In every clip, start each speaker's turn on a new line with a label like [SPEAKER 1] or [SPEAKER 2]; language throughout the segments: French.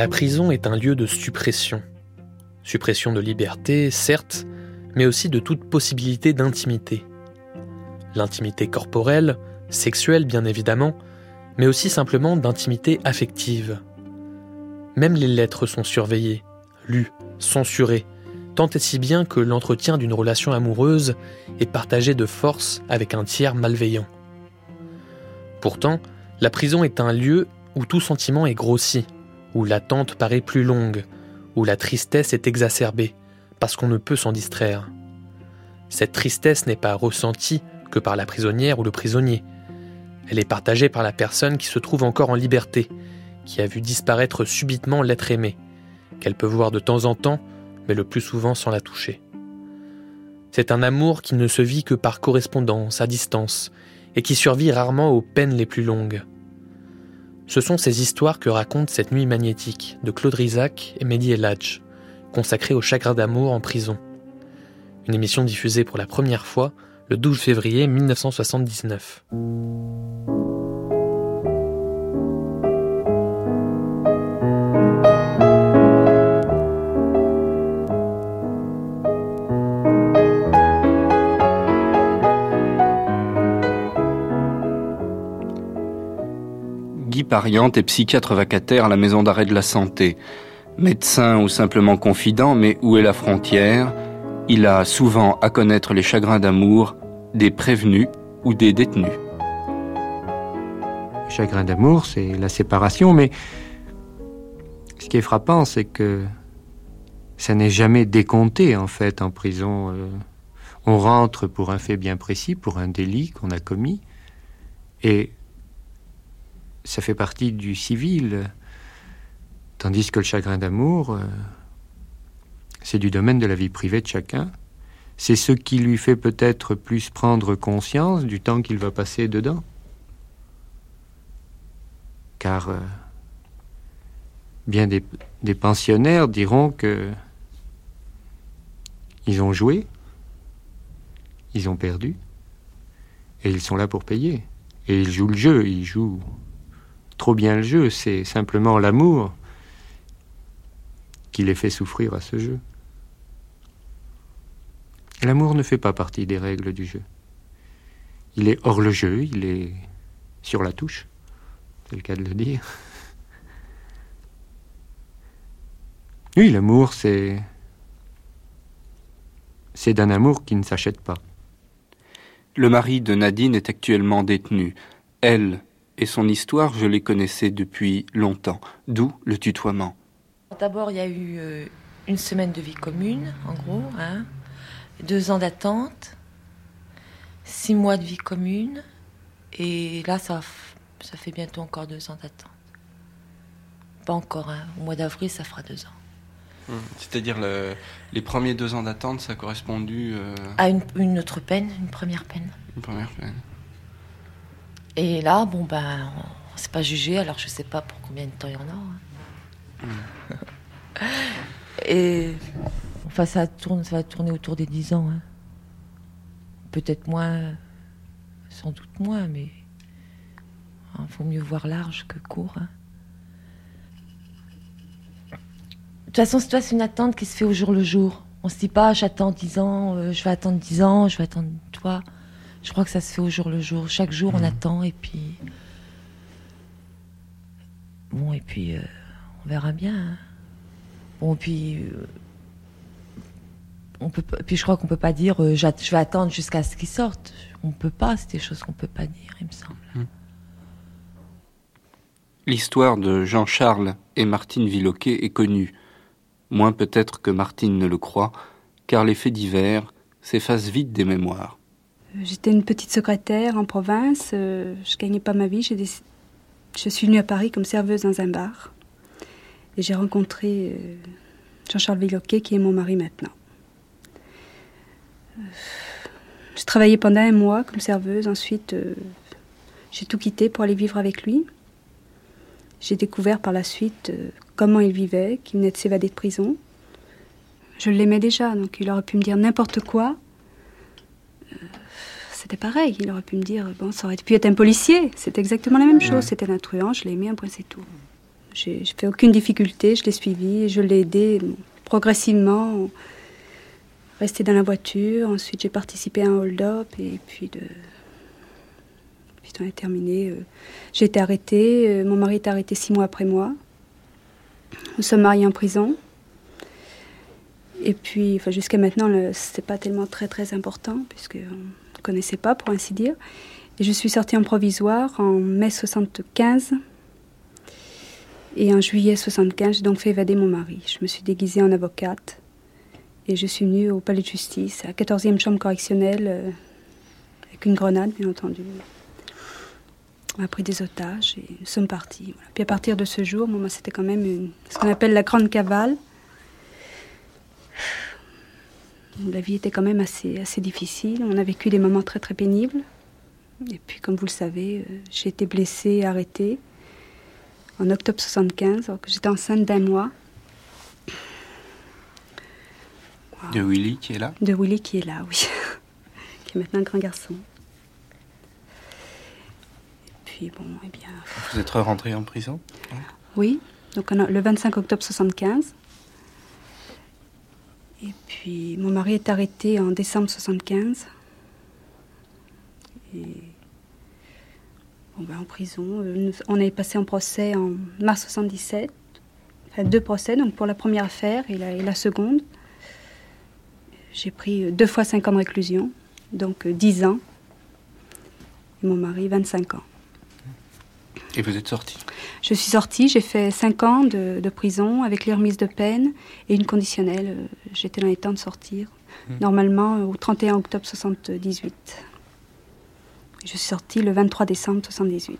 [SPEAKER 1] La prison est un lieu de suppression. Suppression de liberté, certes, mais aussi de toute possibilité d'intimité. L'intimité corporelle, sexuelle bien évidemment, mais aussi simplement d'intimité affective. Même les lettres sont surveillées, lues, censurées, tant et si bien que l'entretien d'une relation amoureuse est partagé de force avec un tiers malveillant. Pourtant, la prison est un lieu où tout sentiment est grossi, où l'attente paraît plus longue, où la tristesse est exacerbée, parce qu'on ne peut s'en distraire. Cette tristesse n'est pas ressentie que par la prisonnière ou le prisonnier. Elle est partagée par la personne qui se trouve encore en liberté, qui a vu disparaître subitement l'être aimé, qu'elle peut voir de temps en temps, mais le plus souvent sans la toucher. C'est un amour qui ne se vit que par correspondance, à distance, et qui survit rarement aux peines les plus longues. Ce sont ces histoires que raconte cette nuit magnétique de Claude Rizac et Mehdi Eladj, consacrée au chagrin d'amour en prison. Une émission diffusée pour la première fois le 12 février 1979.
[SPEAKER 2] Pariante est psychiatre vacataire à la maison d'arrêt de la santé. Médecin ou simplement confident, mais où est la frontière? Il a souvent à connaître les chagrins d'amour des prévenus ou des détenus.
[SPEAKER 3] Chagrin d'amour, c'est la séparation, mais ce qui est frappant, c'est que ça n'est jamais décompté en fait en prison. Euh, on rentre pour un fait bien précis, pour un délit qu'on a commis, et ça fait partie du civil, tandis que le chagrin d'amour, euh, c'est du domaine de la vie privée de chacun. C'est ce qui lui fait peut-être plus prendre conscience du temps qu'il va passer dedans. Car euh, bien des, des pensionnaires diront que ils ont joué, ils ont perdu, et ils sont là pour payer. Et ils jouent le jeu, ils jouent trop bien le jeu, c'est simplement l'amour qui les fait souffrir à ce jeu. L'amour ne fait pas partie des règles du jeu. Il est hors le jeu, il est sur la touche, c'est le cas de le dire. Oui, l'amour, c'est. C'est d'un amour qui ne s'achète pas.
[SPEAKER 2] Le mari de Nadine est actuellement détenu. Elle et son histoire, je les connaissais depuis longtemps, d'où le tutoiement.
[SPEAKER 4] D'abord, il y a eu euh, une semaine de vie commune, en gros, hein, deux ans d'attente, six mois de vie commune, et là, ça, ça fait bientôt encore deux ans d'attente. Pas encore, hein. au mois d'avril, ça fera deux ans.
[SPEAKER 2] Hum, C'est-à-dire les premiers deux ans d'attente, ça a correspondu euh,
[SPEAKER 4] à une, une autre peine, une première peine.
[SPEAKER 2] Une première peine.
[SPEAKER 4] Et là, bon, ben, on s'est pas jugé, alors je sais pas pour combien de temps il y en a. hein. Et enfin, ça, tourne, ça va tourner autour des 10 ans. hein. Peut-être moins, sans doute moins, mais il faut mieux voir large que court. hein. De toute façon, toi, c'est une attente qui se fait au jour le jour. On se dit pas, j'attends 10 ans, euh, je vais attendre 10 ans, je vais attendre toi. Je crois que ça se fait au jour le jour. Chaque jour, on attend et puis. Bon, et puis, euh, on verra bien. hein. Bon, puis. euh, on peut, puis je crois qu'on peut pas dire euh, je vais attendre jusqu'à ce qu'il sorte. On peut pas, c'est des choses qu'on peut pas dire, il me semble.
[SPEAKER 2] L'histoire de Jean-Charles et Martine Villoquet est connue. Moins peut-être que Martine ne le croit, car les faits divers s'effacent vite des mémoires.
[SPEAKER 5] J'étais une petite secrétaire en province, euh, je gagnais pas ma vie, je suis venue à Paris comme serveuse dans un bar. Et j'ai rencontré euh, Jean-Charles Villoquet qui est mon mari maintenant. Euh, J'ai travaillé pendant un mois comme serveuse, ensuite euh, j'ai tout quitté pour aller vivre avec lui. J'ai découvert par la suite euh, comment il vivait, qu'il venait de s'évader de prison. Je l'aimais déjà, donc il aurait pu me dire n'importe quoi. C'est c'était pareil. Il aurait pu me dire, bon, ça aurait pu être un policier. C'est exactement la même chose. C'était un truand, je l'ai aimé, un point, c'est tout. J'ai fait aucune difficulté, je l'ai suivi, je l'ai aidé progressivement. Resté dans la voiture, ensuite j'ai participé à un hold-up et puis de. Puis on est terminé. Euh, j'ai été arrêtée, euh, mon mari est arrêté six mois après moi. Nous sommes mariés en prison. Et puis, enfin, jusqu'à maintenant, c'était pas tellement très très important, puisqu'on ne connaissait pas, pour ainsi dire. Et je suis sortie en provisoire en mai 75. Et en juillet 75, j'ai donc fait évader mon mari. Je me suis déguisée en avocate. Et je suis venue au palais de justice, à la 14e chambre correctionnelle, euh, avec une grenade, bien entendu. On a pris des otages et nous sommes partis. Puis à partir de ce jour, moi, c'était quand même ce qu'on appelle la grande cavale. La vie était quand même assez, assez difficile. On a vécu des moments très très pénibles. Et puis, comme vous le savez, euh, j'ai été blessée, arrêtée en octobre 75, alors que j'étais enceinte d'un mois.
[SPEAKER 2] De Willy qui est là?
[SPEAKER 5] De Willy qui est là, oui. qui est maintenant un grand garçon. Et puis, bon, eh bien.
[SPEAKER 2] Vous êtes rentré en prison?
[SPEAKER 5] Oui, donc le 25 octobre 75. Et puis, mon mari est arrêté en décembre 75. Et ben, en prison. Euh, on est passé en procès en mars 77. Enfin, deux procès, donc pour la première affaire et la, seconde. J'ai pris euh, deux fois cinq ans de réclusion, donc euh, dix ans. Et mon mari, 25 ans.
[SPEAKER 2] Et vous êtes sortie
[SPEAKER 5] Je suis sortie, j'ai fait cinq ans de, prison avec les remises de peine et une conditionnelle. J'étais dans les temps de sortir, mmh. normalement au 31 octobre 78. Je suis sortie le 23 décembre 78.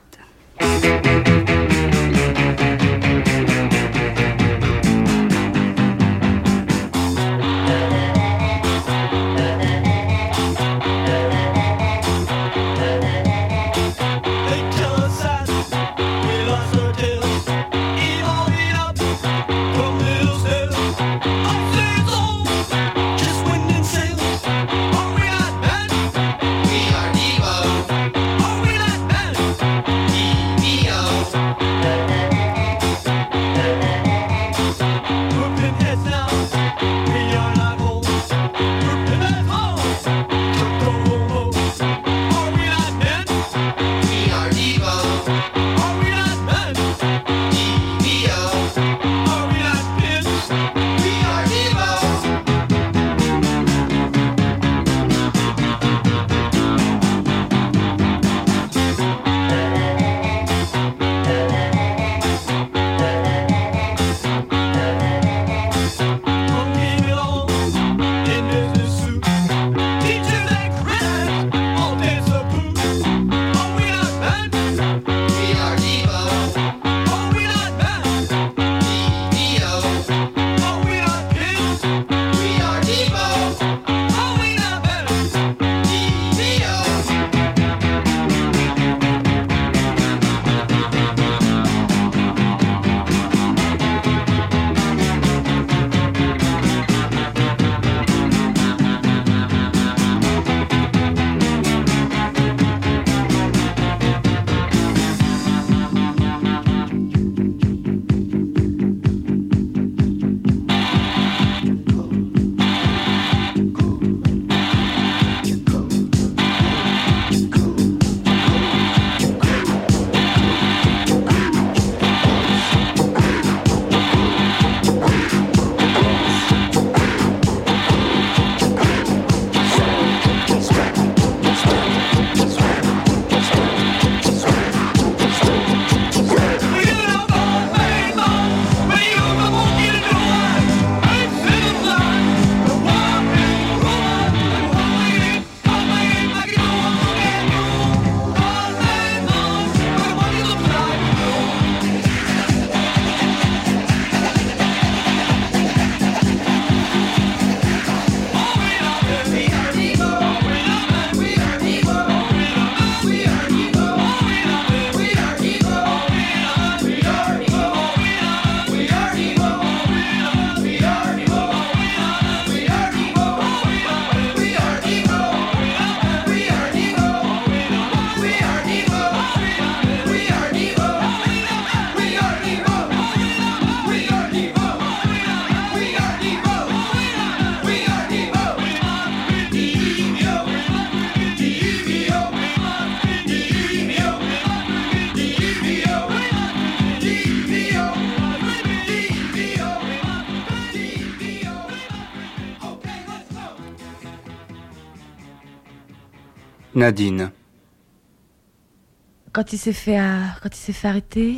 [SPEAKER 4] Quand il s'est fait, quand il s'est fait arrêter,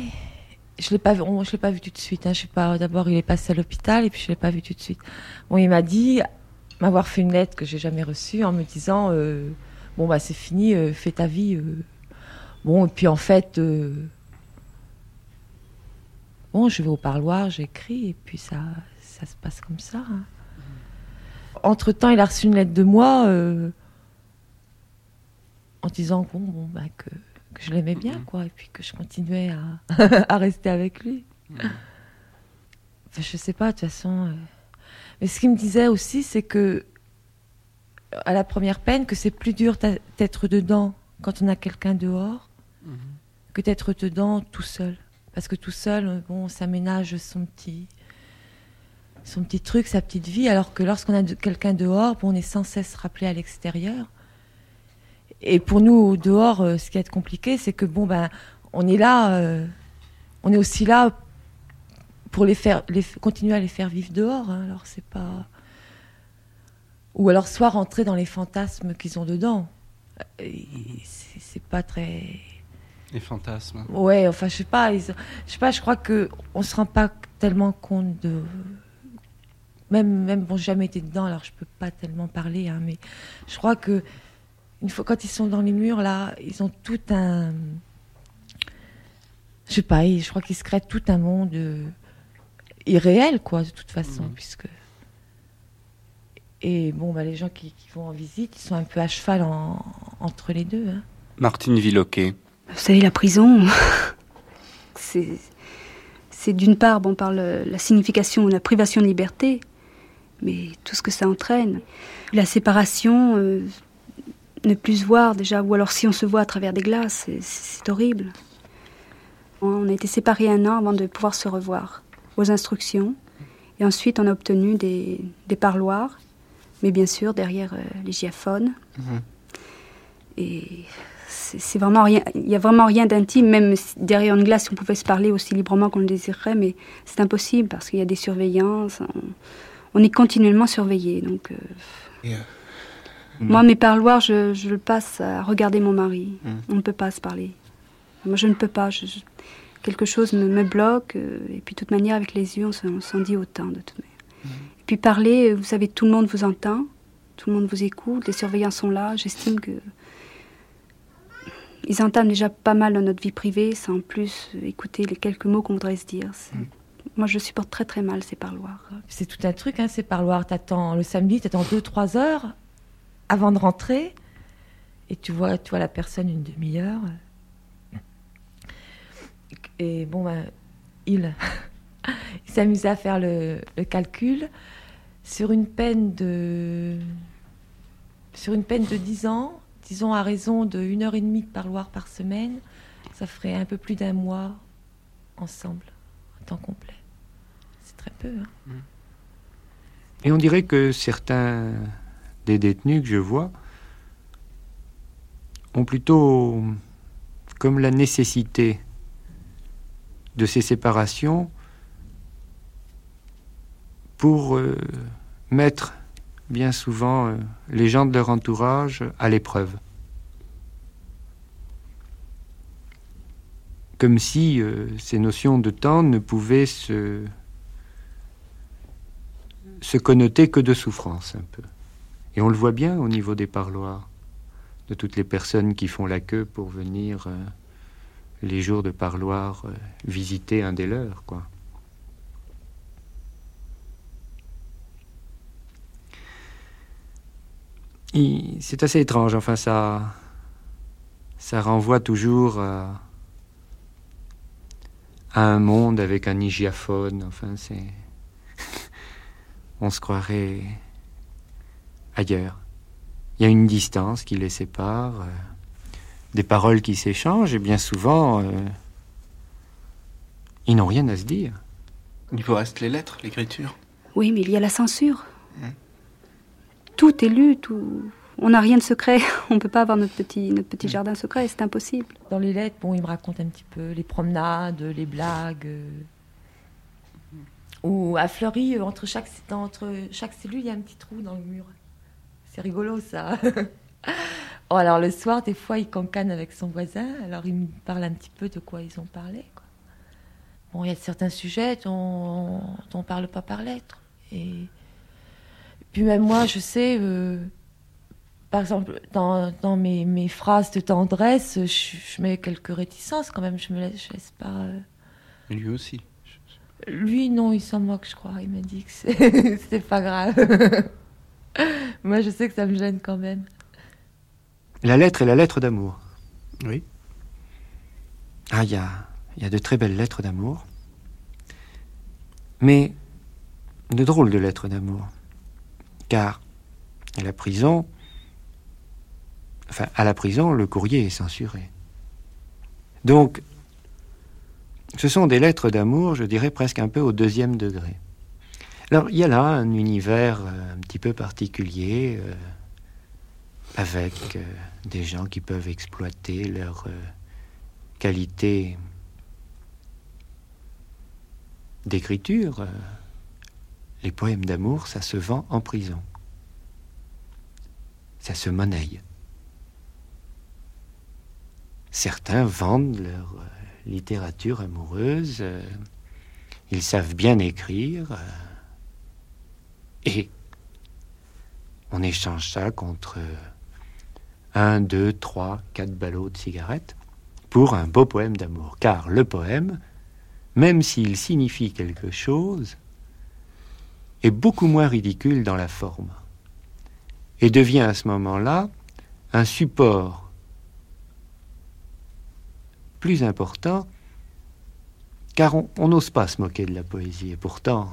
[SPEAKER 4] je l'ai pas vu, je l'ai pas vu tout de suite. Hein. Je sais pas. D'abord, il est passé à l'hôpital et puis je l'ai pas vu tout de suite. Bon, il m'a dit m'avoir fait une lettre que j'ai jamais reçue en me disant euh, bon bah c'est fini, euh, fais ta vie. Euh. Bon et puis en fait bon je vais au parloir, j'écris et puis ça ça se passe comme ça. Hein. Entre temps, il a reçu une lettre de moi en disant bon, bon bah, que que je l'aimais bien, quoi, et puis que je continuais à, à rester avec lui. Enfin, je sais pas, de toute façon. Euh. Mais ce qu'il me disait aussi, c'est que, à la première peine, que c'est plus dur d'être dedans quand on a quelqu'un dehors mm-hmm. que d'être dedans tout seul. Parce que tout seul, bon, ça ménage son petit, son petit truc, sa petite vie, alors que lorsqu'on a quelqu'un dehors, bon, on est sans cesse rappelé à l'extérieur. Et pour nous, dehors, euh, ce qui est compliqué, c'est que bon, ben, on est là, euh, on est aussi là pour les faire, les, continuer à les faire vivre dehors. Hein. alors c'est pas. Ou alors soit rentrer dans les fantasmes qu'ils ont dedans. C'est pas très.
[SPEAKER 2] Les fantasmes.
[SPEAKER 4] Ouais, enfin je sais pas, je sais pas, je crois que on se rend pas tellement compte de. Même, même bon, j'ai jamais été dedans, alors je peux pas tellement parler, hein, mais je crois que une fois quand ils sont dans les murs là, ils ont tout un, je sais pas, je crois qu'ils se créent tout un monde euh, irréel quoi, de toute façon, mhm. puisque et bon, bah, les gens qui, vont en visite, ils sont un peu à cheval entre les deux. Hein.
[SPEAKER 2] Martine Villoquet.
[SPEAKER 5] Vous savez, la prison, c'est, c'est d'une part, bon, par la signification, la privation de liberté, mais tout ce que ça entraîne. La séparation, euh, ne plus se voir déjà, ou alors si on se voit à travers des glaces, c'est horrible. On a été séparés un an avant de pouvoir se revoir, aux instructions, et ensuite on a obtenu des, parloirs, mais bien sûr derrière euh, les giaphones. Mhm. Et c'est vraiment rien, il n'y a vraiment rien d'intime, même derrière une glace, on pouvait se parler aussi librement qu'on le désirerait, mais c'est impossible parce qu'il y a des surveillances, on, est continuellement surveillé. Donc, euh, euh, moi, mes parloirs, je, je, le passe à regarder mon mari. Hmm. On ne peut pas se parler. Moi, je ne peux pas. quelque chose me, me bloque. Euh, et puis, de toute manière, avec les yeux, on s'en dit autant, de toute manière. Hmm. Et puis, parler, euh, vous savez, tout le monde vous entend. Tout le monde vous écoute. Les surveillants sont là. J'estime que. Ils entament déjà pas mal dans notre vie privée, sans plus écouter les quelques mots qu'on voudrait se dire. Moi, je supporte très très mal ces parloirs.
[SPEAKER 4] C'est tout un truc, hein, ces parloirs. T'attends le samedi, t'attends 2-3 heures avant de rentrer, et tu vois, tu vois la personne une demi-heure. Et bon, ben, il, s'amusait à faire le, calcul sur une peine de sur une peine de 10 ans, disons à raison de une heure et demie de parloir par semaine, ça ferait un peu plus d'un mois ensemble, en temps complet. C'est très peu. Hein.
[SPEAKER 3] Et on dirait que certains des détenus que je vois ont plutôt comme la nécessité de ces séparations pour euh, mettre bien souvent euh, les gens de leur entourage à l'épreuve. Comme si euh, ces notions de temps ne pouvaient se, se connoter que de souffrance un peu. Et on le voit bien au niveau des parloirs, de toutes les personnes qui font la queue pour venir euh, les jours de parloir euh, visiter un des leurs, quoi. C'est assez étrange, enfin ça, ça renvoie toujours à, à un monde avec un hygiaphone, enfin c'est... on se croirait ailleurs. Il y a une distance qui les sépare, euh, des paroles qui s'échangent, et bien souvent, euh, ils n'ont rien à se dire.
[SPEAKER 2] Il vous reste les lettres, l'écriture?
[SPEAKER 5] Oui, mais il y a la censure. Hein? Tout est lu, tout... On n'a rien de secret. On ne peut pas avoir notre petit, notre petit jardin secret, c'est impossible.
[SPEAKER 4] Dans les lettres, bon, il me raconte un petit peu les promenades, les blagues. Euh, ou à Fleury, entre chaque, entre chaque cellule, il y a un petit trou dans le mur. C'est rigolo ça. Oh, alors le soir, des fois, il cancane avec son voisin, alors il me parle un petit peu de quoi ils ont parlé. Quoi. Bon, il y a certains sujets dont, dont on parle pas par lettres. Et puis même moi, je sais, euh, par exemple, dans, dans mes, mes, phrases de tendresse, je, je, mets quelques réticences quand même, je me laisse, je laisse pas... Euh...
[SPEAKER 2] Lui aussi
[SPEAKER 4] Lui, non, il s'en moque, je crois. Il m'a dit que c'était pas grave. moi, je sais que ça me gêne quand même.
[SPEAKER 3] La lettre est la lettre d'amour.
[SPEAKER 2] Oui.
[SPEAKER 3] Ah, il y a, y a de très belles lettres d'amour. Mais de drôles de lettres d'amour. Car à la prison, enfin, à la prison, le courrier est censuré. Donc, ce sont des lettres d'amour, je dirais presque un peu au deuxième degré. Alors, il y a là un univers un petit peu particulier. Euh, avec euh, des gens qui peuvent exploiter leur euh, qualité d'écriture. Euh, les poèmes d'amour, ça se vend en prison. Ça se monnaie. Certains vendent leur littérature amoureuse, ils savent bien écrire, et on échange ça contre un, deux, trois, quatre ballots de cigarettes pour un beau poème d'amour. Car le poème, même s'il signifie quelque chose, est beaucoup moins ridicule dans la forme et devient à ce moment-là un support plus important car on n'ose pas se moquer de la poésie et pourtant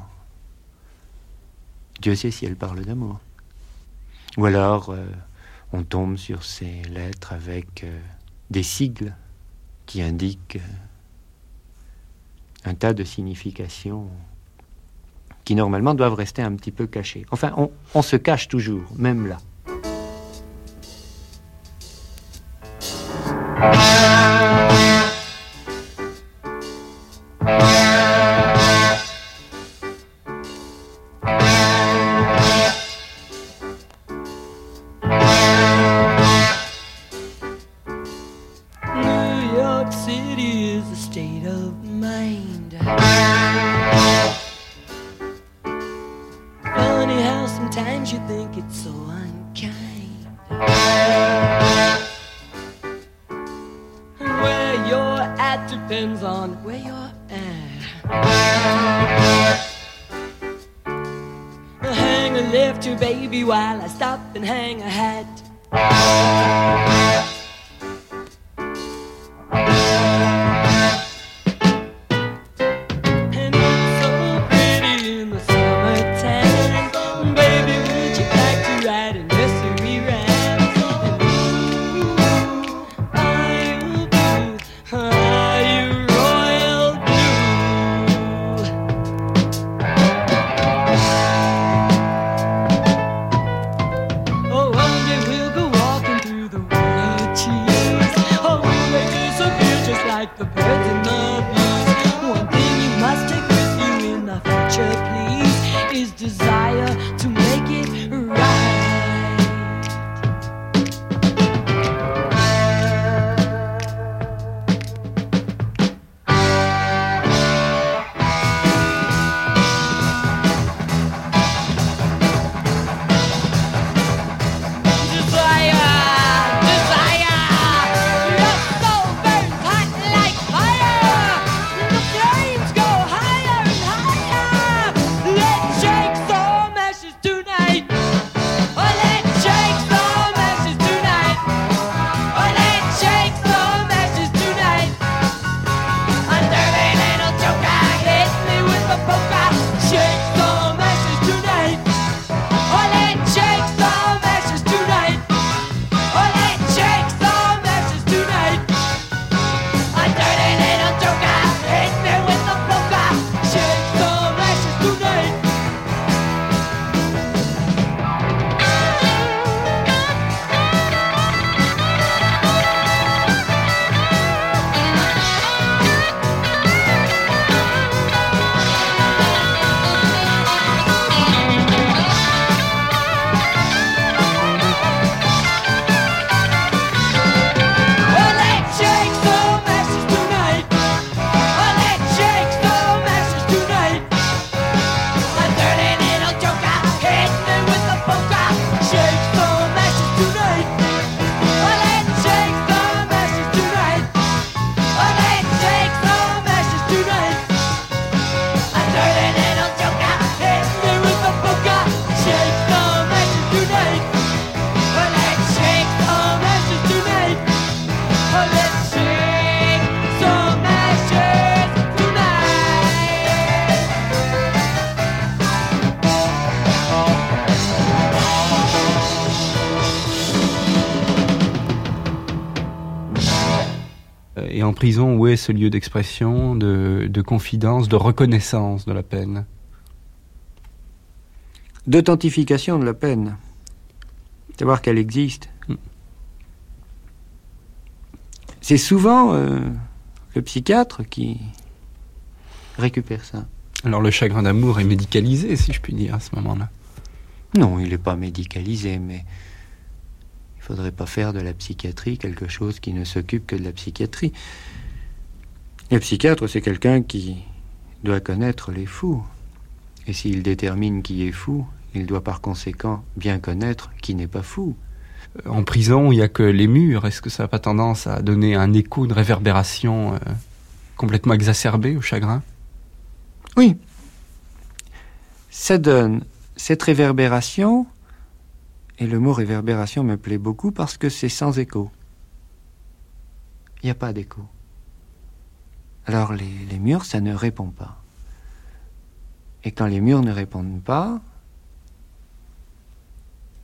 [SPEAKER 3] Dieu sait si elle parle d'amour. Ou alors euh, on tombe sur ces lettres avec euh, des sigles qui indiquent euh, un tas de significations qui normalement doivent rester un petit peu cachées. Enfin, on, on se cache toujours, même là.
[SPEAKER 2] En prison, où est ce lieu d'expression, de, de confidence, de reconnaissance de la peine?
[SPEAKER 3] D'authentification de la peine. Savoir qu'elle existe. Mm. C'est souvent euh, le psychiatre qui récupère ça.
[SPEAKER 2] Alors le chagrin d'amour est médicalisé, si je puis dire, à ce moment-là
[SPEAKER 3] Non, il n'est pas médicalisé, mais il faudrait pas faire de la psychiatrie quelque chose qui ne s'occupe que de la psychiatrie. Le psychiatre, c'est quelqu'un qui doit connaître les fous. Et s'il détermine qui est fou, il doit par conséquent bien connaître qui n'est pas fou.
[SPEAKER 2] Euh, en prison, il n'y a que les murs. Est-ce que ça n'a pas tendance à donner un écho, une réverbération euh, complètement exacerbée au chagrin?
[SPEAKER 3] Oui. Ça donne cette réverbération, et le mot réverbération me plaît beaucoup parce que c'est sans écho. Il n'y a pas d'écho. Alors les, murs, ça ne répond pas. Et quand les murs ne répondent pas,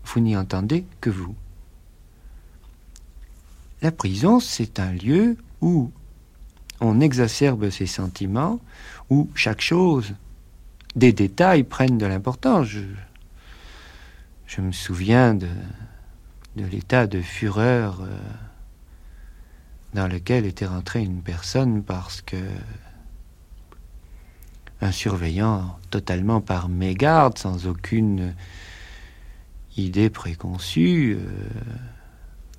[SPEAKER 3] vous n'y entendez que vous. La prison, c'est un lieu où on exacerbe ses sentiments, où chaque chose, des détails prennent de l'importance. Je, me souviens de, l'état de fureur euh, dans lequel était rentrée une personne parce que un surveillant totalement par mégarde, sans aucune idée préconçue, euh,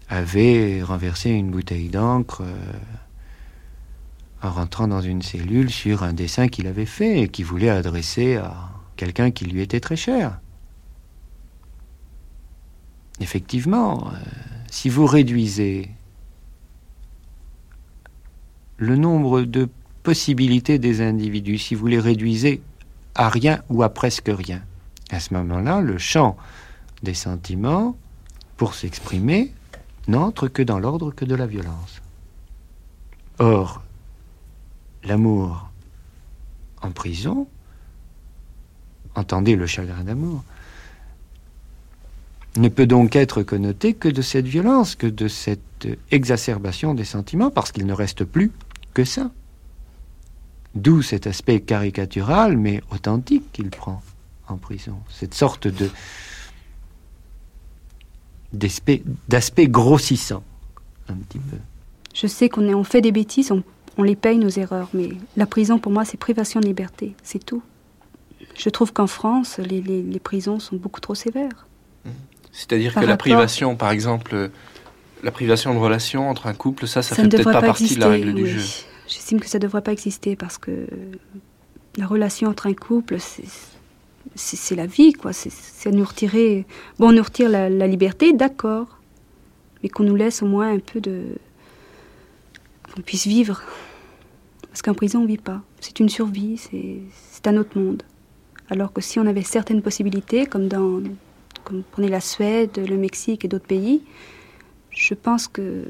[SPEAKER 3] avait renversé une bouteille d'encre euh, en rentrant dans une cellule sur un dessin qu'il avait fait et qu'il voulait adresser à quelqu'un qui lui était très cher. Effectivement, euh, si vous réduisez le nombre de possibilités des individus, si vous les réduisez à rien ou à presque rien, à ce moment-là, le champ des sentiments, pour s'exprimer, n'entre que dans l'ordre que de la violence. Or, l'amour en prison, entendez le chagrin d'amour, ne peut donc être connoté que de cette violence, que de cette exacerbation des sentiments, parce qu'il ne reste plus que ça. D'où cet aspect caricatural, mais authentique qu'il prend en prison, cette sorte de, d'aspect grossissant, un petit peu.
[SPEAKER 5] Je sais qu'on on fait des bêtises, on, les paye nos erreurs, mais la prison pour moi c'est privation de liberté, c'est tout. Je trouve qu'en France, les, prisons sont beaucoup trop sévères.
[SPEAKER 2] C'est-à-dire que la privation, par exemple, la privation de relation entre un couple, ça, ça, fait peut-être pas, partie de la règle du jeu.
[SPEAKER 5] J'estime que ça ne devrait pas exister parce que la relation entre un couple, c'est la vie, quoi. C'est nous retirer. Bon, on nous retire la, liberté, d'accord, mais qu'on nous laisse au moins un peu de. qu'on puisse vivre. Parce qu'en prison, on vit pas. C'est une survie, c'est un autre monde. Alors que si on avait certaines possibilités, comme dans. Comme prenez la Suède, le Mexique et d'autres pays, je pense que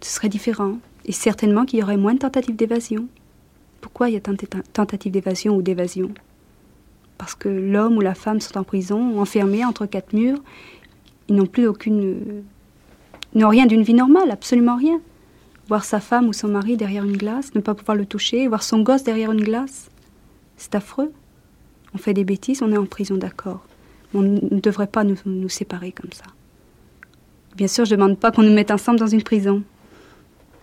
[SPEAKER 5] ce serait différent. Et certainement qu'il y aurait moins de tentatives d'évasion. Pourquoi il y a tant de tentatives d'évasion ou d'évasion? Parce que l'homme ou la femme sont en prison, enfermés entre quatre murs. Ils n'ont plus aucune. N'ont rien d'une vie normale, absolument rien. Voir sa femme ou son mari derrière une glace, ne pas pouvoir le toucher, voir son gosse derrière une glace, c'est affreux. On fait des bêtises, on est en prison, d'accord. On ne devrait pas nous, séparer comme ça. Bien sûr, je ne demande pas qu'on nous mette ensemble dans une prison,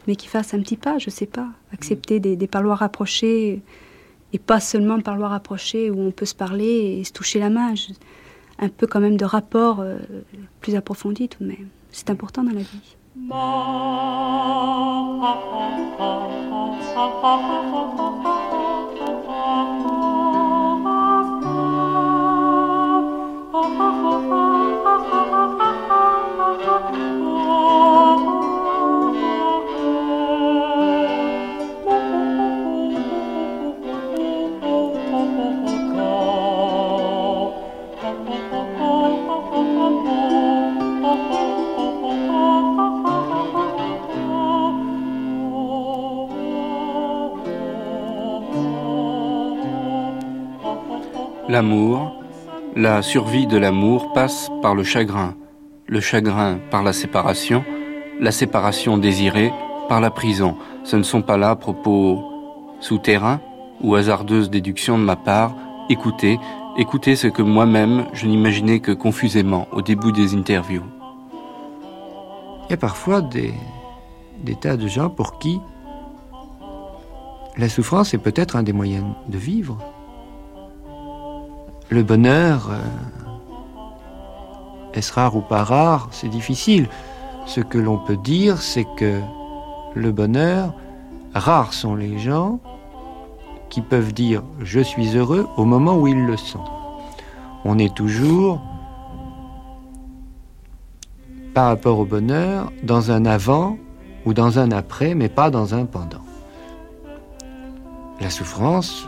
[SPEAKER 5] mais qu'ils fassent un petit pas, je ne sais pas. Accepter des, des parloirs rapprochés, et pas seulement parloir approché où on peut se parler et se toucher la main. Un peu quand même de rapport euh, plus approfondi tout de même. C'est important dans la vie.
[SPEAKER 2] L'amour, la survie de l'amour passe par le chagrin, le chagrin par la séparation, la séparation désirée, par la prison. Ce ne sont pas là propos souterrains ou hasardeuses déductions de ma part. Écoutez, écoutez ce que moi-même je n'imaginais que confusément au début des interviews.
[SPEAKER 3] Il y a parfois des, des tas de gens pour qui la souffrance est peut-être un des moyens de vivre. Le bonheur, euh, est-ce rare ou pas rare? C'est difficile. Ce que l'on peut dire, c'est que le bonheur, rares sont les gens qui peuvent dire je suis heureux au moment où ils le sont. On est toujours, par rapport au bonheur, dans un avant ou dans un après, mais pas dans un pendant. La souffrance,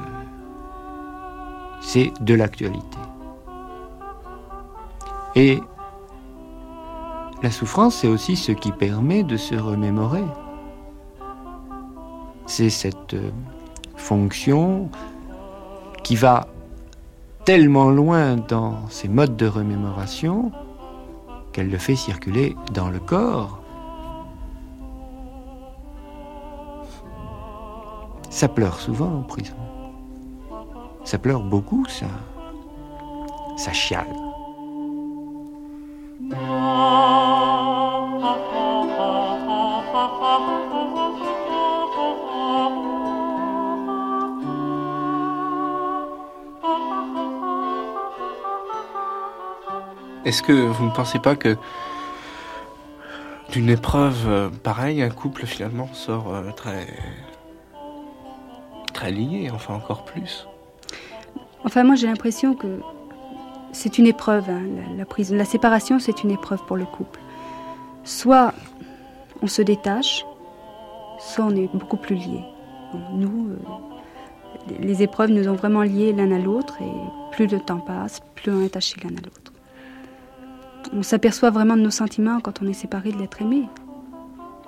[SPEAKER 3] c'est de l'actualité. Et la souffrance, c'est aussi ce qui permet de se remémorer. C'est cette euh, fonction qui va tellement loin dans ses modes de remémoration qu'elle le fait circuler dans le corps. Ça pleure souvent en prison. Ça pleure beaucoup, ça. Ça chiale.
[SPEAKER 2] Est-ce que vous ne pensez pas que d'une épreuve euh, pareille, un couple finalement sort euh, très très lié, enfin encore plus?
[SPEAKER 5] Enfin, moi j'ai l'impression que c'est une épreuve, hein, la, la, la séparation c'est une épreuve pour le couple. Soit on se détache, soit on est beaucoup plus liés. nous, euh, les épreuves nous ont vraiment liés l'un à l'autre et plus le temps passe, plus on est attachés l'un à l'autre on s'aperçoit vraiment de nos sentiments quand on est séparé de l'être aimé.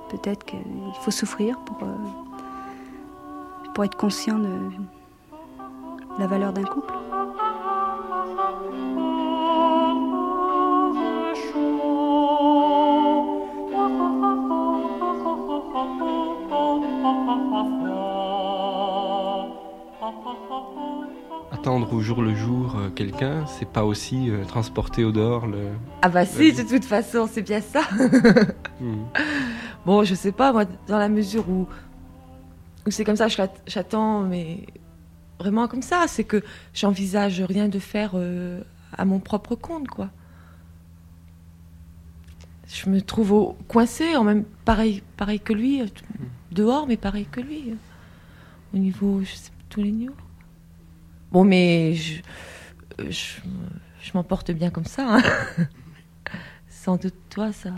[SPEAKER 5] Peut-être qu'il faut souffrir pour, euh, pour être conscient de la valeur d'un couple.
[SPEAKER 2] attendre au jour le jour euh, quelqu'un, c'est pas aussi euh, transporter au dehors le.
[SPEAKER 4] Ah bah si, de toute façon, c'est bien ça. Hmm. Bon, je sais pas, moi, dans la mesure où, c'est comme ça, j'attends, mais vraiment comme ça, c'est que j'envisage rien de faire euh, à mon propre compte, quoi. Je me trouve coincée, en même pareil, pareil que lui, dehors, mais pareil que lui, au niveau, je sais, tous les niveaux. Bon, mais je, je, je m'en porte bien comme ça. Hein. Sans doute toi, ça.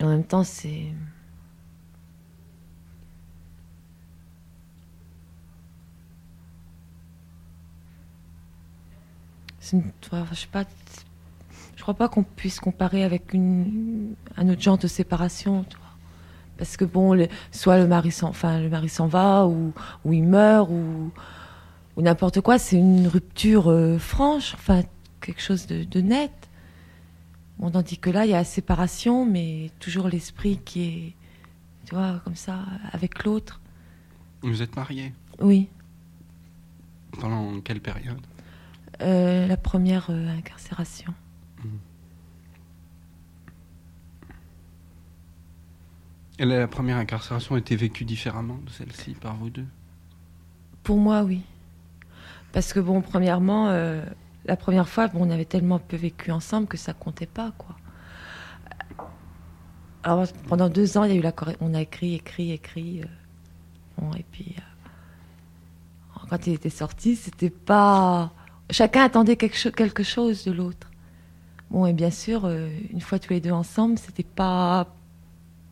[SPEAKER 4] En même temps, c'est. Je sais pas, je crois pas qu'on puisse comparer avec une, un autre genre de séparation. Parce que bon, soit le mari s'en, enfin le mari s'en va ou, ou il meurt ou, ou n'importe quoi, c'est une rupture euh, franche, enfin quelque chose de, net. On tandis que là, il y a la séparation, mais toujours l'esprit qui est, tu vois, comme ça, avec l'autre.
[SPEAKER 2] Vous êtes mariés?
[SPEAKER 4] Oui.
[SPEAKER 2] Pendant quelle période?
[SPEAKER 4] Euh, La première euh, incarcération.
[SPEAKER 2] Et la première incarcération a été vécue différemment de celle-ci par vous deux?
[SPEAKER 4] Pour moi, oui. Parce que, bon, premièrement, euh, la première fois, bon, on avait tellement peu vécu ensemble que ça comptait pas, quoi. Alors, pendant deux ans, il y a eu la on a écrit, écrit, écrit. Bon, et puis, quand il était sorti, c'était pas. Chacun attendait quelque, quelque chose de l'autre. Bon, et bien sûr, une fois tous les deux ensemble, c'était pas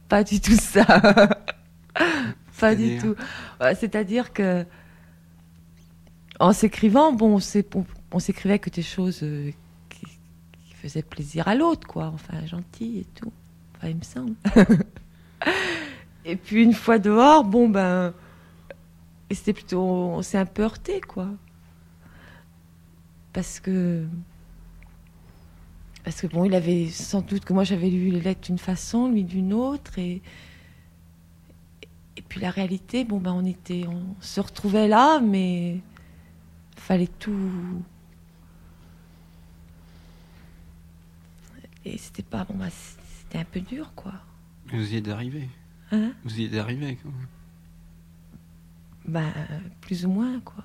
[SPEAKER 4] pas du tout ça. pas du tout. C'est-à-dire que en s'écrivant, bon, on, s'écrivait que des choses euh, qui, faisaient plaisir à l'autre, quoi. Enfin, gentil et tout. Enfin, il me semble. et puis une fois dehors, bon ben, c'était plutôt, on s'est un peu heurté, quoi. Parce que parce que bon, il avait sans doute que moi j'avais lu les lettres d'une façon, lui d'une autre, et et puis la réalité, bon ben on était, on se retrouvait là, mais fallait tout. Et c'était pas bon, bah, c'était un peu dur quoi.
[SPEAKER 2] Vous y êtes arrivé.
[SPEAKER 4] Hein?
[SPEAKER 2] Vous y êtes arrivé. Quand même.
[SPEAKER 4] Ben plus ou moins quoi.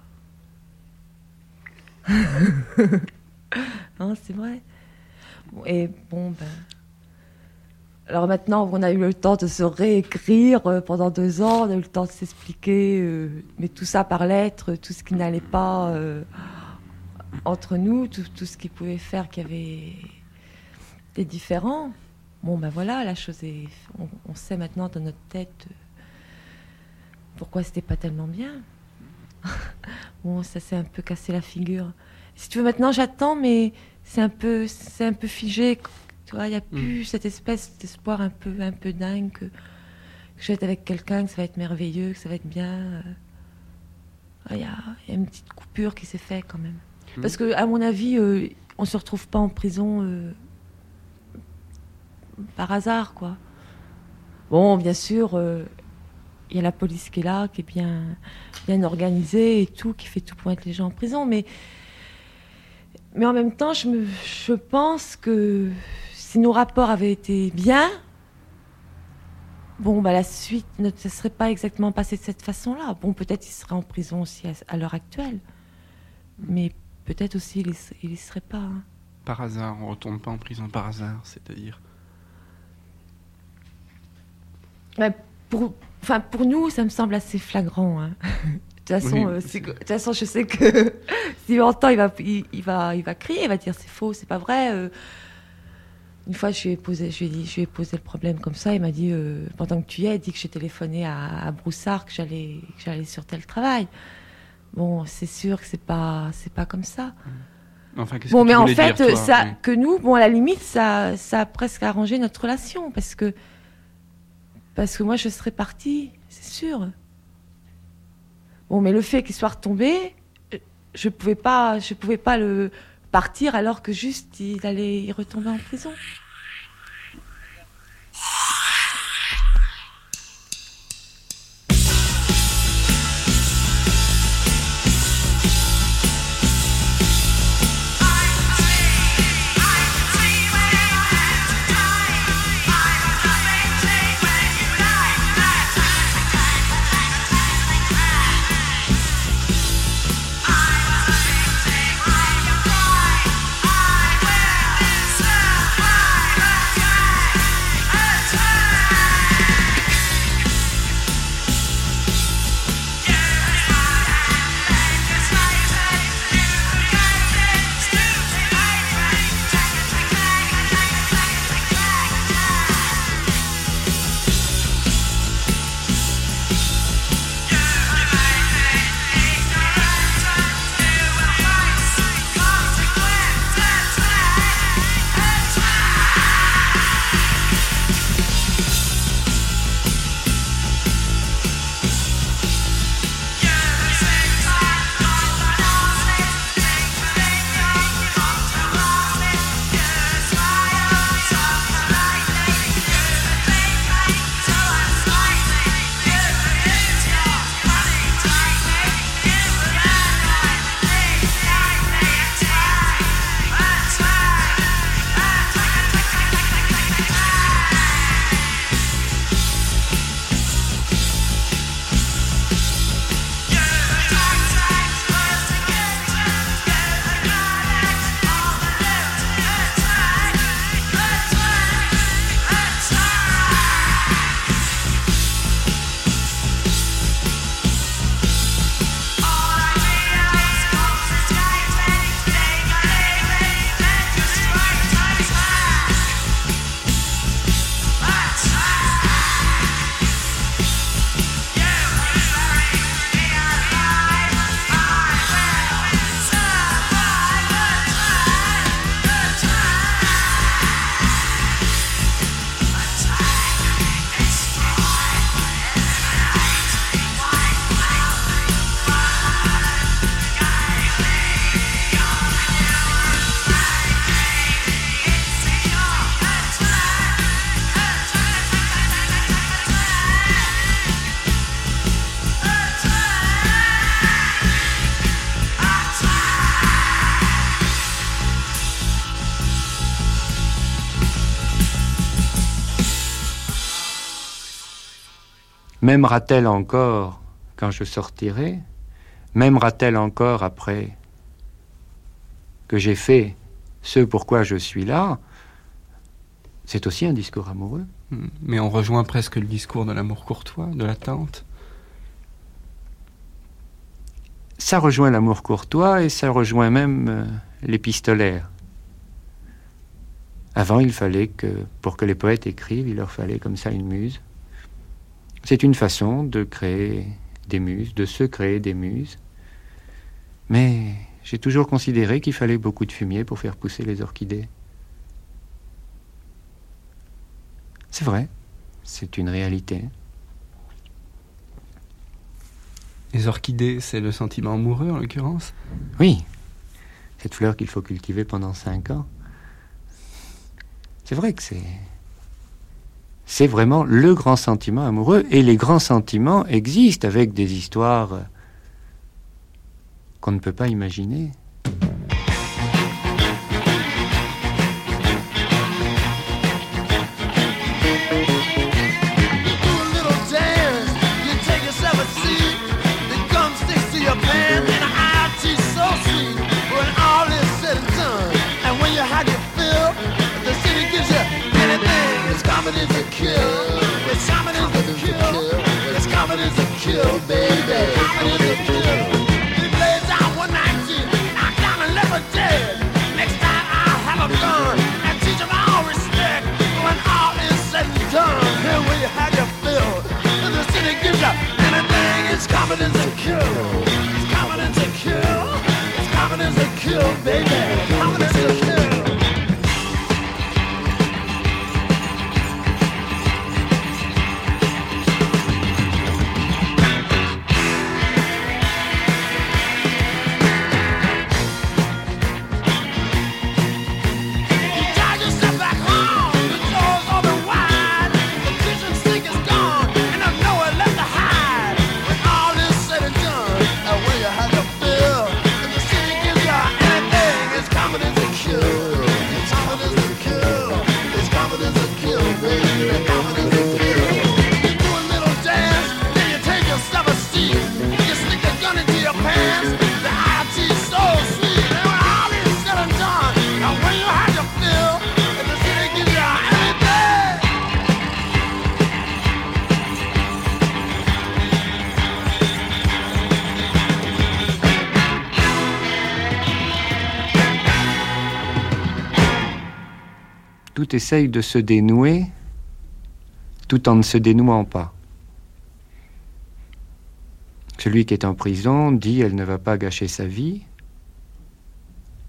[SPEAKER 4] c'est vrai. Et bon ben. Alors maintenant, on a eu le temps de se réécrire euh, pendant deux ans, on a eu le temps de s'expliquer, euh, mais tout ça par lettres, tout ce qui n'allait pas euh, entre nous, tout, ce qui pouvait faire qu'il y avait des différends. Bon, ben voilà, la chose est. On, on sait maintenant dans notre tête pourquoi c'était pas tellement bien. bon, ça s'est un peu cassé la figure. Si tu veux, maintenant j'attends, mais c'est un peu, c'est un peu figé. Tu vois, il n'y a plus cette espèce d'espoir un peu, un peu dingue que, que je vais être avec quelqu'un, que ça va être merveilleux, que ça va être bien. Ah, Il y, a, il y a une petite coupure qui s'est faite quand même. Parce que, à mon avis, euh, on se retrouve pas en prison euh, par hasard, quoi. Bon, bien sûr, euh, il y a la police qui est là, qui est bien, bien organisée et tout, qui fait tout pour mettre les gens en prison, mais mais en même temps, je, me, je pense que si nos rapports avaient été bien, bon, bah, la suite ne se serait pas exactement passée de cette façon-là. Bon, peut-être il serait en prison aussi à, à l'heure actuelle, mais peut-être aussi il y- il y serait pas. hein.
[SPEAKER 2] Par hasard, on retourne pas en prison par hasard, c'est-à-dire?
[SPEAKER 4] Ouais, pour, enfin, pour nous, ça me semble assez flagrant. hein. De toute façon,
[SPEAKER 2] Oui,
[SPEAKER 4] euh, de toute façon, je sais que s'il entend, il va, il, il va, il va crier, il va dire c'est faux, c'est pas vrai. euh. Une fois, je lui ai posé, je lui ai dit, je lui ai posé le problème comme ça. Il m'a dit euh, pendant que tu y es, dit que j'ai téléphoné à, à Broussard que j'allais, que j'allais sur tel travail. Bon, c'est sûr que c'est pas, c'est pas comme ça.
[SPEAKER 2] Enfin, qu'est-ce
[SPEAKER 4] Bon,
[SPEAKER 2] que
[SPEAKER 4] mais
[SPEAKER 2] tu
[SPEAKER 4] en
[SPEAKER 2] voulais
[SPEAKER 4] fait,
[SPEAKER 2] dire, toi
[SPEAKER 4] ça, que nous, bon, à la limite, ça, ça a presque arrangé notre relation parce que, parce que moi, je serais partie, c'est sûr. Bon, mais le fait qu'il soit retombé, euh, je pouvais pas, je pouvais pas le partir alors que juste il allait retomber en prison.
[SPEAKER 3] M'aimera-t-elle encore quand je sortirai? M'aimera-t-elle encore après que j'ai fait ce pourquoi je suis là? C'est aussi un discours amoureux.
[SPEAKER 2] Hmm. Mais on rejoint presque le discours de l'amour courtois, de l'attente.
[SPEAKER 3] Ça rejoint l'amour courtois et ça rejoint même euh, l'épistolaire. Avant, il fallait que, pour que les poètes écrivent, il leur fallait comme ça une muse. C'est une façon de créer des muses, de se créer des muses. Mais j'ai toujours considéré qu'il fallait beaucoup de fumier pour faire pousser les orchidées. C'est vrai, c'est une réalité.
[SPEAKER 2] Les orchidées, c'est le sentiment amoureux en l'occurrence
[SPEAKER 3] Oui, cette fleur qu'il faut cultiver pendant cinq ans. C'est vrai que c'est. C'est vraiment le grand sentiment amoureux. Et les grands sentiments existent avec des histoires qu'on ne peut pas imaginer. kill. It's coming as a kill. It's coming as a kill, baby. Essaye de se dénouer tout en ne se dénouant pas. Celui qui est en prison dit elle ne va pas gâcher sa vie,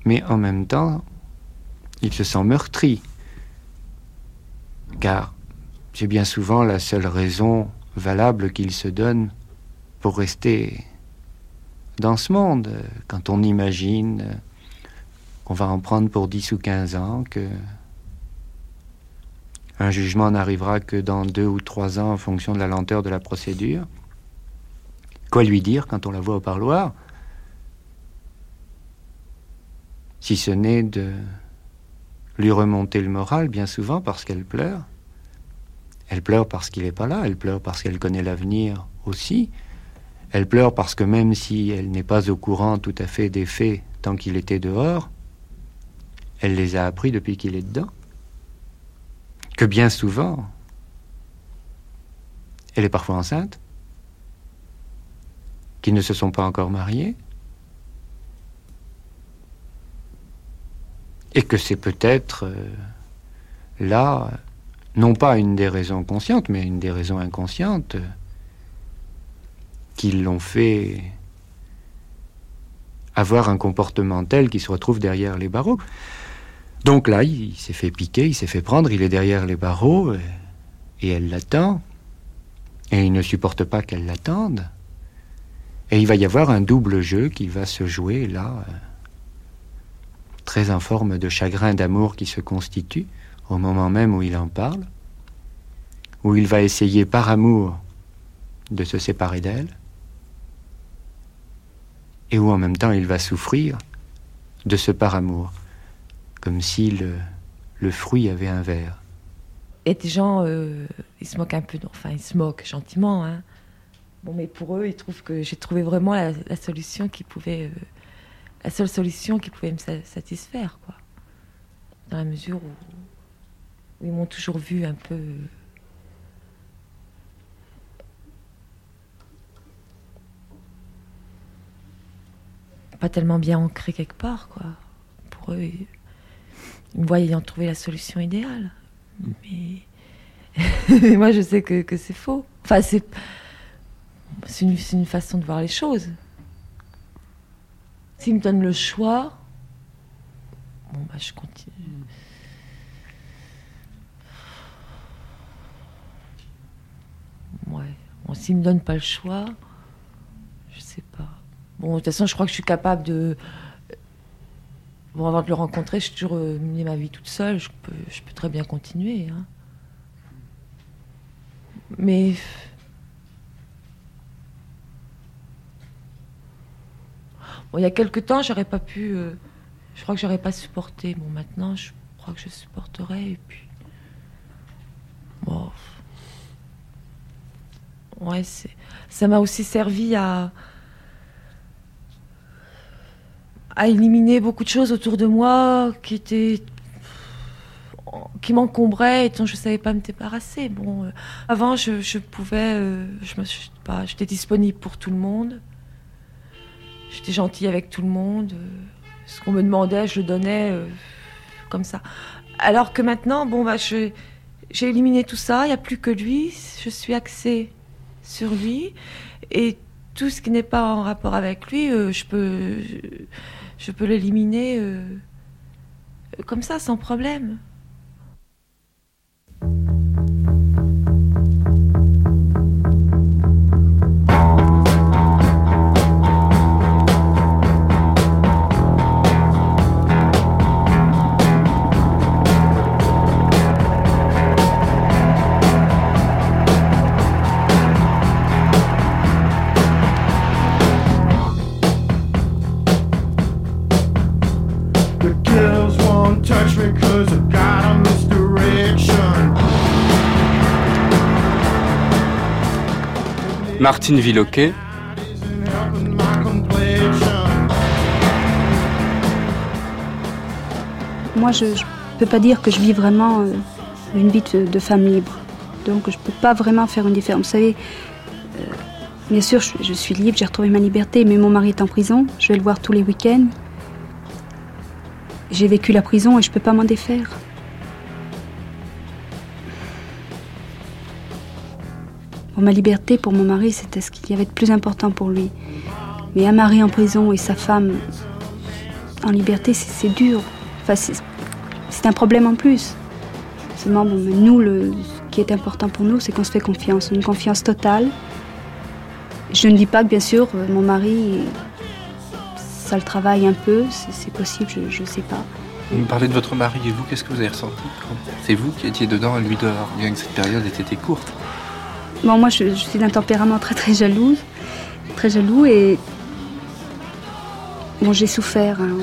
[SPEAKER 3] mais en même temps, il se sent meurtri, car c'est bien souvent la seule raison valable qu'il se donne pour rester dans ce monde, quand on imagine qu'on va en prendre pour 10 ou 15 ans, que un jugement n'arrivera que dans deux ou trois ans en fonction de la lenteur de la procédure. Quoi lui dire quand on la voit au parloir? Si ce n'est de lui remonter le moral, bien souvent parce qu'elle pleure. Elle pleure parce qu'il n'est pas là, elle pleure parce qu'elle connaît l'avenir aussi. Elle pleure parce que même si elle n'est pas au courant tout à fait des faits tant qu'il était dehors, elle les a appris depuis qu'il est dedans que bien souvent, elle est parfois enceinte, qu'ils ne se sont pas encore mariés, et que c'est peut-être euh, là, non pas une des raisons conscientes, mais une des raisons inconscientes, qui l'ont fait avoir un comportement tel qu'il se retrouve derrière les barreaux. Donc là, il s'est fait piquer, il s'est fait prendre, il est derrière les barreaux, et, elle l'attend. Et il ne supporte pas qu'elle l'attende. Et il va y avoir un double jeu qui va se jouer là, très en forme de chagrin d'amour qui se constitue au moment même où il en parle, où il va essayer par amour de se séparer d'elle, et où en même temps il va souffrir de ce par amour comme si le, le fruit avait un verre.
[SPEAKER 4] Et des gens, euh, ils se moquent un peu, enfin ils se moquent gentiment, hein, Bon, mais pour eux, ils trouvent que j'ai trouvé vraiment la, solution qui pouvait, euh, la seule solution qui pouvait me satisfaire, quoi. Dans la mesure où, ils m'ont toujours vu un peu. pas tellement bien ancré quelque part, quoi. Pour eux, ils, me voient ayant trouvé la solution idéale. Mais moi, je sais que, que c'est faux. Enfin, c'est c'est une, façon de voir les choses. S'il me donne le choix, bon, bah, je continue. Ouais. Bon, s'il me donne pas le choix, je sais pas. Bon, de toute façon, je crois que je suis capable de. Bon, avant de le rencontrer, suis toujours euh, mené ma vie toute seule. Je peux, je peux très bien continuer. Hein. Mais il y a quelques temps, j'aurais pas pu. Euh, je crois que j'aurais pas supporté. Bon, maintenant, je crois que je supporterai. Et puis. Bon. Ouais, ça m'a aussi servi à. À éliminer beaucoup de choses autour de moi qui étaient qui m'encombraient et dont je savais pas me débarrasser. Bon, euh, avant, je, pouvais, euh, je pas, j'étais disponible pour tout le monde. J'étais gentille avec tout le monde. Euh, ce qu'on me demandait, je le donnais comme ça. Alors que maintenant, bon, bah, j'ai éliminé tout ça, il n'y a plus que lui, je suis axée sur lui. Et tout ce qui n'est pas en rapport avec lui, je peux, peux l'éliminer comme ça, sans problème.
[SPEAKER 2] Martine Villoquet.
[SPEAKER 5] Moi, je ne peux pas dire que je vis vraiment euh, une vie de, femme libre. Donc, je ne peux pas vraiment faire une différence. Vous savez, euh, bien sûr, je, je suis libre, j'ai retrouvé ma liberté, mais mon mari est en prison. Je vais le voir tous les week-ends. J'ai vécu la prison et je ne peux pas m'en défaire. Ma liberté, pour mon mari, c'était ce qu'il y avait de plus important pour lui. Mais un mari en prison et sa femme en liberté, c'est dur. Enfin, c'est un problème en plus. Seulement, nous, ce qui est important pour nous, c'est qu'on se fait confiance, une confiance totale. Je ne dis pas que, bien sûr, mon mari, ça le travaille un peu, c'est possible, je ne sais pas.
[SPEAKER 2] Vous parlez de votre mari et vous, qu'est-ce que vous avez ressenti? C'est vous qui étiez dedans et lui dehors, bien que cette période ait été courte.
[SPEAKER 5] Bon, moi, je, suis d'un tempérament très très jalouse, très jaloux et bon, j'ai souffert hein,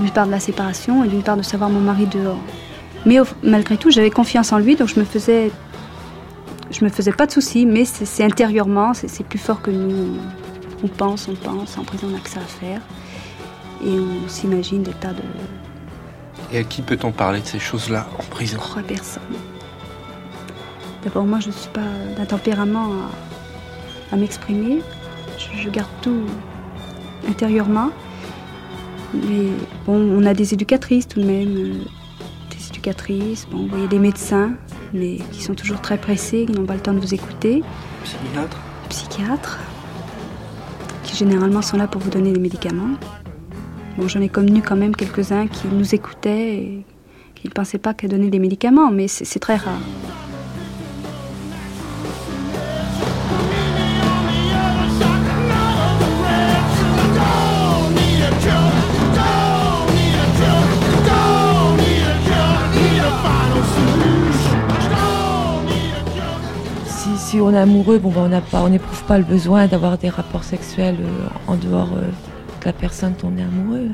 [SPEAKER 5] d'une part de la séparation et d'une part de savoir mon mari dehors. Mais malgré tout, j'avais confiance en lui, donc je me faisais, je me faisais pas de soucis. Mais c'est intérieurement, c'est plus fort que nous. On pense, on pense. En prison, on n'a que ça à faire et on s'imagine des tas de.
[SPEAKER 2] Et à qui peut-on parler de ces choses-là en prison?
[SPEAKER 5] Oh, à personne. D'abord, moi, je ne suis pas d'un tempérament à, m'exprimer. Je, garde tout intérieurement. Mais bon, on a des éducatrices tout de même. Euh, des éducatrices, bon, y a des médecins, mais qui sont toujours très pressés, qui n'ont pas le temps de vous écouter.
[SPEAKER 2] Psychiatres
[SPEAKER 5] Psychiatres, qui généralement sont là pour vous donner des médicaments. Bon, j'en ai connu quand même quelques-uns qui nous écoutaient et qui ne pensaient pas qu'à donner des médicaments, mais c'est très rare.
[SPEAKER 4] Si on est amoureux, ben, on n'éprouve pas le besoin d'avoir des rapports sexuels euh, en dehors euh, de la personne dont on est amoureux.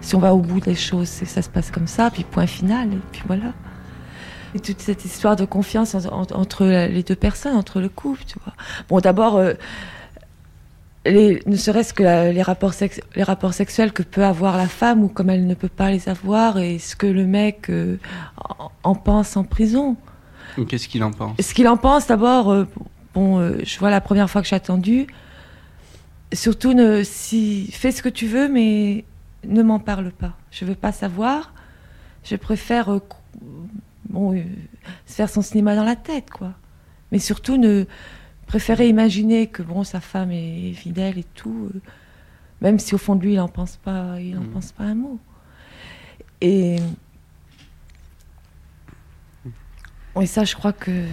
[SPEAKER 4] Si on va au bout des choses, ça se passe comme ça, puis point final, et puis voilà. Et toute cette histoire de confiance entre les deux personnes, entre le couple, tu vois. Bon, d'abord, euh, ne serait-ce que les, rapports sexuels que peut avoir la femme ou comme elle ne peut pas les avoir et ce que le mec en, pense en prison.
[SPEAKER 2] Qu'est-ce qu'il en pense
[SPEAKER 4] Ce qu'il en pense, d'abord, euh, bon, je vois la première fois que j'ai attendu, surtout, ne, si, fais ce que tu veux, mais ne m'en parle pas. Je veux pas savoir. Je préfère bon, euh, se faire son cinéma dans la tête, quoi. Mais surtout, ne préférer imaginer que bon, sa femme est fidèle et tout, euh, même si au fond de lui, il n'en pense pas, il en mm. pense pas un mot. Et et ça, je crois que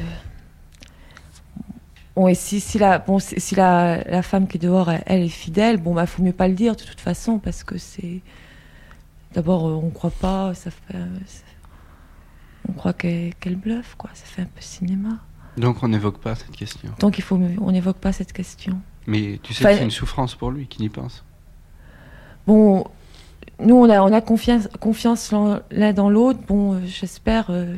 [SPEAKER 4] Bon, et si, si, la, bon, si la, la, femme qui est dehors, elle, est fidèle, bon, bah, faut mieux pas le dire de toute façon, parce que c'est. D'abord, euh, on croit pas, ça fait, on croit qu'elle bluffe, quoi. Ça fait un peu cinéma.
[SPEAKER 2] Donc on n'évoque pas cette question.
[SPEAKER 4] Donc il faut, on n'évoque pas cette question.
[SPEAKER 2] Mais tu sais que c'est une souffrance pour lui qui n'y pense.
[SPEAKER 4] Bon, nous on a, on a confiance, confiance l'un dans l'autre. Bon, euh, j'espère, euh,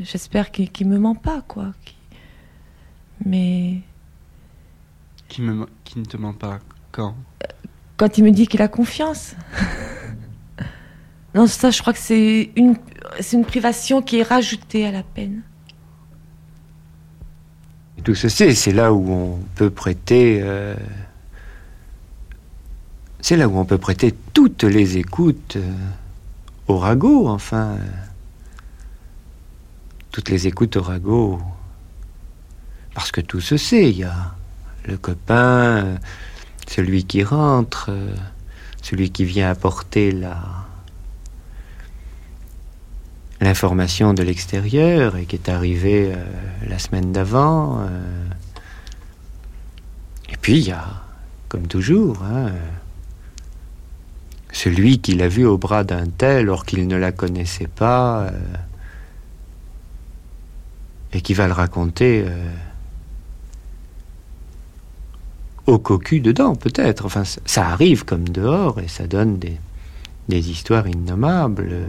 [SPEAKER 4] j'espère qu'il me ment pas, quoi. Mais
[SPEAKER 2] qui me, qui ne te ment pas quand?
[SPEAKER 4] Quand il me dit qu'il a confiance. non, ça, je crois que c'est une, c'est une privation qui est rajoutée à la peine.
[SPEAKER 3] Et tout ceci, c'est là où on peut prêter. Euh, c'est là où on peut prêter toutes les écoutes euh, au ragot, enfin. Toutes les écoutes au. Parce que tout se sait, il y a le copain, celui qui rentre, celui qui vient apporter la, l'information de l'extérieur et qui est arrivée euh, la semaine d'avant. Euh. Et puis il y a, comme toujours, hein, celui qui l'a vu au bras d'un tel alors qu'il ne la connaissait pas euh, et qui va le raconter au cocu dedans, peut-être. Enfin, ça arrive comme dehors et ça donne des, des histoires innommables.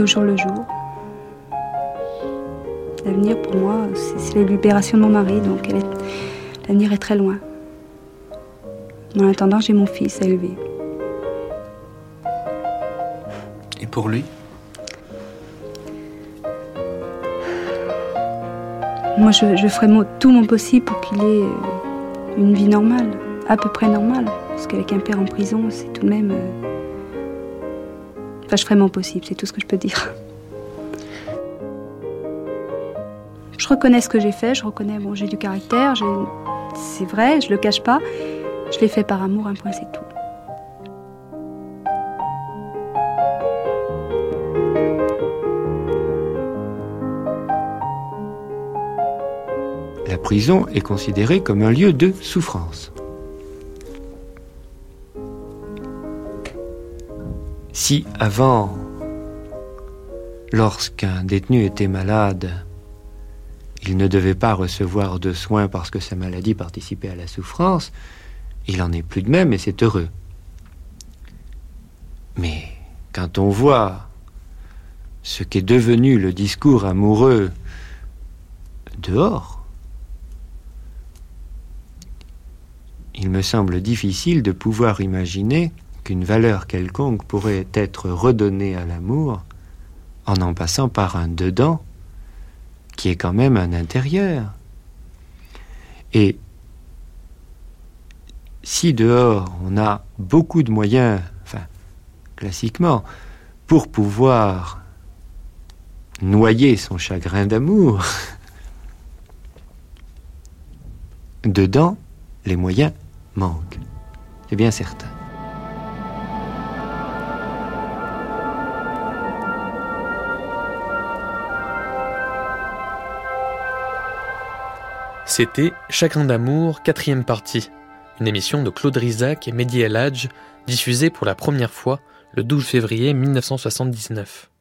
[SPEAKER 5] Au jour le jour. L'avenir pour moi, c'est la libération de mon mari, donc l'avenir est très loin. En attendant, j'ai mon fils à élever.
[SPEAKER 2] Et pour lui?
[SPEAKER 5] Moi, je, je ferai tout mon possible pour qu'il ait euh, une vie normale, à peu près normale. Parce qu'avec un père en prison, c'est tout de même. Euh, mon possible, c'est tout ce que je peux dire. Je reconnais ce que j'ai fait, je reconnais, bon, j'ai du caractère, c'est vrai, je le cache pas. Je l'ai fait par amour, un point, c'est tout.
[SPEAKER 3] La prison est considérée comme un lieu de souffrance. Si avant, lorsqu'un détenu était malade, il ne devait pas recevoir de soins parce que sa maladie participait à la souffrance, il en est plus de même et c'est heureux. Mais quand on voit ce qu'est devenu le discours amoureux dehors, il me semble difficile de pouvoir imaginer qu'une valeur quelconque pourrait être redonnée à l'amour en en passant par un dedans qui est quand même un intérieur. Et si dehors on a beaucoup de moyens, enfin classiquement, pour pouvoir noyer son chagrin d'amour, dedans les moyens manquent. C'est bien certain.
[SPEAKER 1] C'était Chacun d'amour, quatrième partie, une émission de Claude Rizac et Mehdi El diffusée pour la première fois le 12 février 1979.